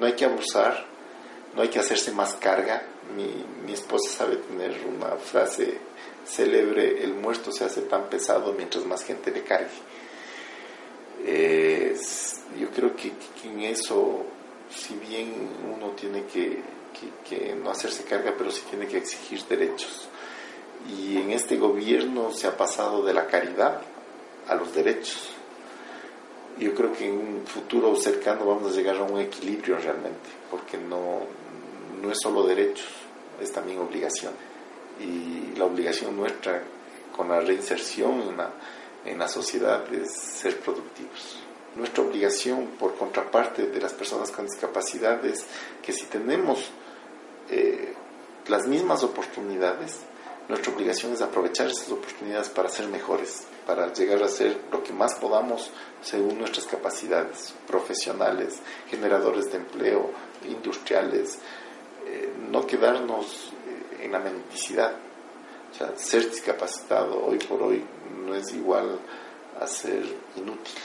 no hay que abusar, no hay que hacerse más carga. Mi, mi esposa sabe tener una frase célebre, el muerto se hace tan pesado mientras más gente le cargue. Yo creo que, que en eso, si bien uno tiene que- que no hacerse carga, pero sí tiene que exigir derechos. Y en este gobierno se ha pasado de la caridad a los derechos. Yo creo que en un futuro cercano vamos a llegar a un equilibrio realmente, porque no, no es solo derechos, es también obligación. Y la obligación nuestra con la reinserción en la, en la sociedad es ser productivos. Nuestra obligación, por contraparte de las personas con discapacidad, es que si tenemos eh, las mismas oportunidades, nuestra obligación es aprovechar esas oportunidades para ser mejores, para llegar a ser lo que más podamos según nuestras capacidades profesionales, generadores de empleo, industriales, eh, no quedarnos eh, en la mendicidad. O sea, ser discapacitado hoy por hoy no es igual a ser inútil.